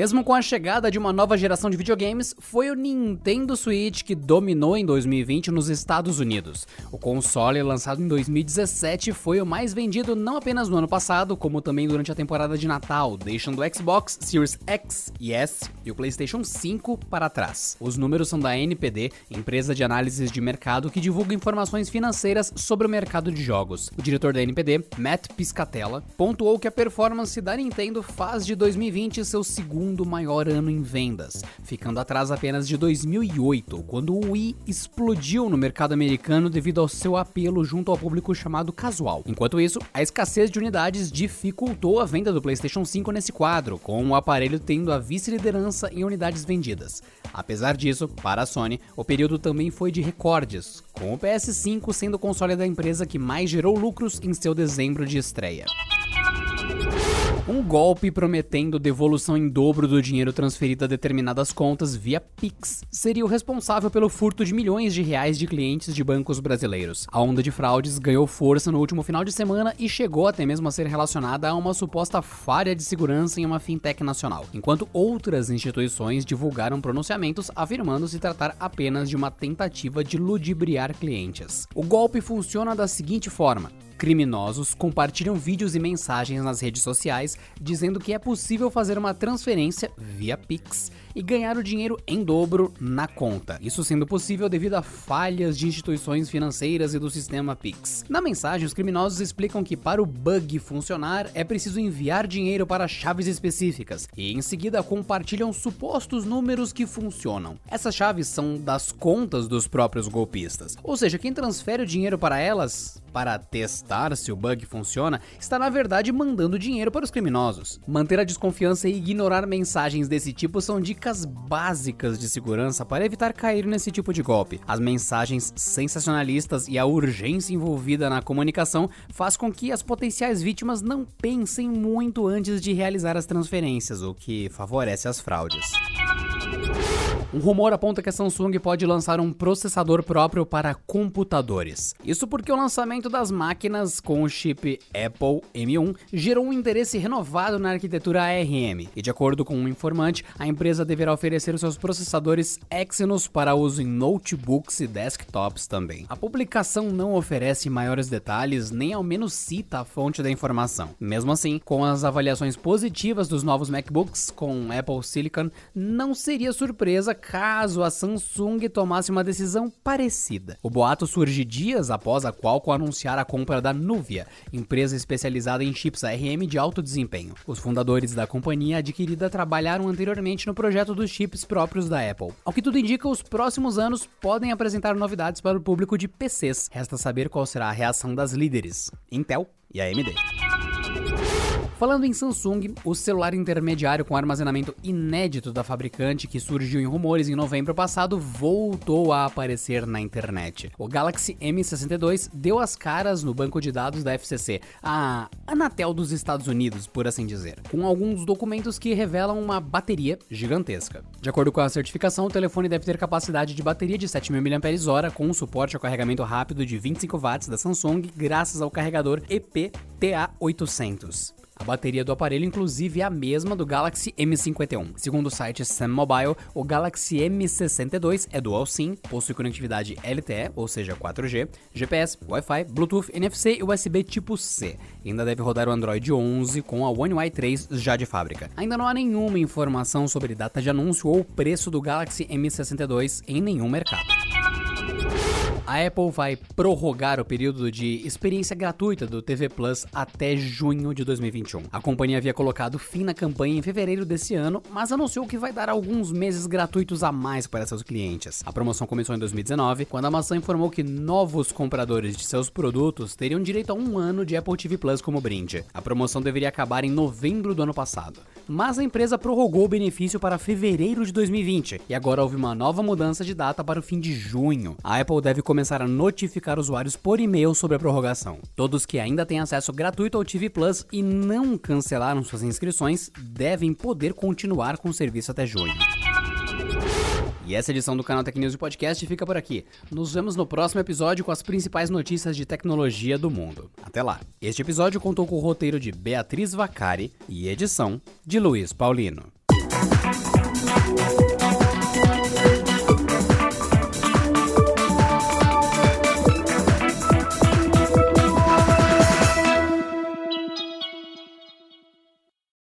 Mesmo com a chegada de uma nova geração de videogames, foi o Nintendo Switch que dominou em 2020 nos Estados Unidos. O console, lançado em 2017, foi o mais vendido não apenas no ano passado, como também durante a temporada de Natal, deixando o Xbox Series X e S e o PlayStation 5 para trás. Os números são da NPD, empresa de análises de mercado que divulga informações financeiras sobre o mercado de jogos. O diretor da NPD, Matt Piscatella, pontuou que a performance da Nintendo faz de 2020 seu segundo segundo maior ano em vendas, ficando atrás apenas de 2008, quando o Wii explodiu no mercado americano devido ao seu apelo junto ao público chamado casual. Enquanto isso, a escassez de unidades dificultou a venda do PlayStation 5 nesse quadro, com o aparelho tendo a vice-liderança em unidades vendidas. Apesar disso, para a Sony, o período também foi de recordes, com o PS5 sendo o console da empresa que mais gerou lucros em seu dezembro de estreia. Um golpe prometendo devolução em dobro do dinheiro transferido a determinadas contas via Pix seria o responsável pelo furto de milhões de reais de clientes de bancos brasileiros. A onda de fraudes ganhou força no último final de semana e chegou até mesmo a ser relacionada a uma suposta falha de segurança em uma fintech nacional, enquanto outras instituições divulgaram pronunciamentos afirmando se tratar apenas de uma tentativa de ludibriar clientes. O golpe funciona da seguinte forma: Criminosos compartilham vídeos e mensagens nas redes sociais dizendo que é possível fazer uma transferência via Pix e ganhar o dinheiro em dobro na conta. Isso sendo possível devido a falhas de instituições financeiras e do sistema Pix. Na mensagem, os criminosos explicam que para o bug funcionar é preciso enviar dinheiro para chaves específicas e em seguida compartilham supostos números que funcionam. Essas chaves são das contas dos próprios golpistas, ou seja, quem transfere o dinheiro para elas para testar se o bug funciona, está na verdade mandando dinheiro para os criminosos. Manter a desconfiança e ignorar mensagens desse tipo são dicas básicas de segurança para evitar cair nesse tipo de golpe. As mensagens sensacionalistas e a urgência envolvida na comunicação faz com que as potenciais vítimas não pensem muito antes de realizar as transferências, o que favorece as fraudes. Um rumor aponta que a Samsung pode lançar um processador próprio para computadores. Isso porque o lançamento das máquinas com o chip Apple M1 gerou um interesse renovado na arquitetura ARM, e de acordo com um informante, a empresa deverá oferecer seus processadores Exynos para uso em notebooks e desktops também. A publicação não oferece maiores detalhes, nem ao menos cita a fonte da informação. Mesmo assim, com as avaliações positivas dos novos MacBooks com Apple Silicon, não seria surpresa caso a Samsung tomasse uma decisão parecida. O boato surge dias após a Qualcomm anunciar a compra da Nuvia, empresa especializada em chips ARM de alto desempenho. Os fundadores da companhia adquirida trabalharam anteriormente no projeto dos chips próprios da Apple. Ao que tudo indica, os próximos anos podem apresentar novidades para o público de PCs. Resta saber qual será a reação das líderes, Intel e AMD. Falando em Samsung, o celular intermediário com armazenamento inédito da fabricante que surgiu em rumores em novembro passado voltou a aparecer na internet. O Galaxy M62 deu as caras no banco de dados da FCC, a Anatel dos Estados Unidos, por assim dizer, com alguns documentos que revelam uma bateria gigantesca. De acordo com a certificação, o telefone deve ter capacidade de bateria de 7000 mAh com suporte ao carregamento rápido de 25 watts da Samsung, graças ao carregador EP-TA800. A bateria do aparelho, inclusive, é a mesma do Galaxy M51. Segundo o site Sam Mobile, o Galaxy M62 é dual SIM, possui conectividade LTE, ou seja, 4G, GPS, Wi-Fi, Bluetooth, NFC e USB tipo C. Ainda deve rodar o Android 11 com a One UI 3 já de fábrica. Ainda não há nenhuma informação sobre data de anúncio ou preço do Galaxy M62 em nenhum mercado. A Apple vai prorrogar o período de experiência gratuita do TV Plus até junho de 2021. A companhia havia colocado fim na campanha em fevereiro desse ano, mas anunciou que vai dar alguns meses gratuitos a mais para seus clientes. A promoção começou em 2019, quando a maçã informou que novos compradores de seus produtos teriam direito a um ano de Apple TV Plus como brinde. A promoção deveria acabar em novembro do ano passado, mas a empresa prorrogou o benefício para fevereiro de 2020 e agora houve uma nova mudança de data para o fim de junho. A Apple deve começar começar a notificar usuários por e-mail sobre a prorrogação. Todos que ainda têm acesso gratuito ao TV Plus e não cancelaram suas inscrições devem poder continuar com o serviço até junho. E essa edição do canal Tech News e Podcast fica por aqui. Nos vemos no próximo episódio com as principais notícias de tecnologia do mundo. Até lá. Este episódio contou com o roteiro de Beatriz Vacari e edição de Luiz Paulino.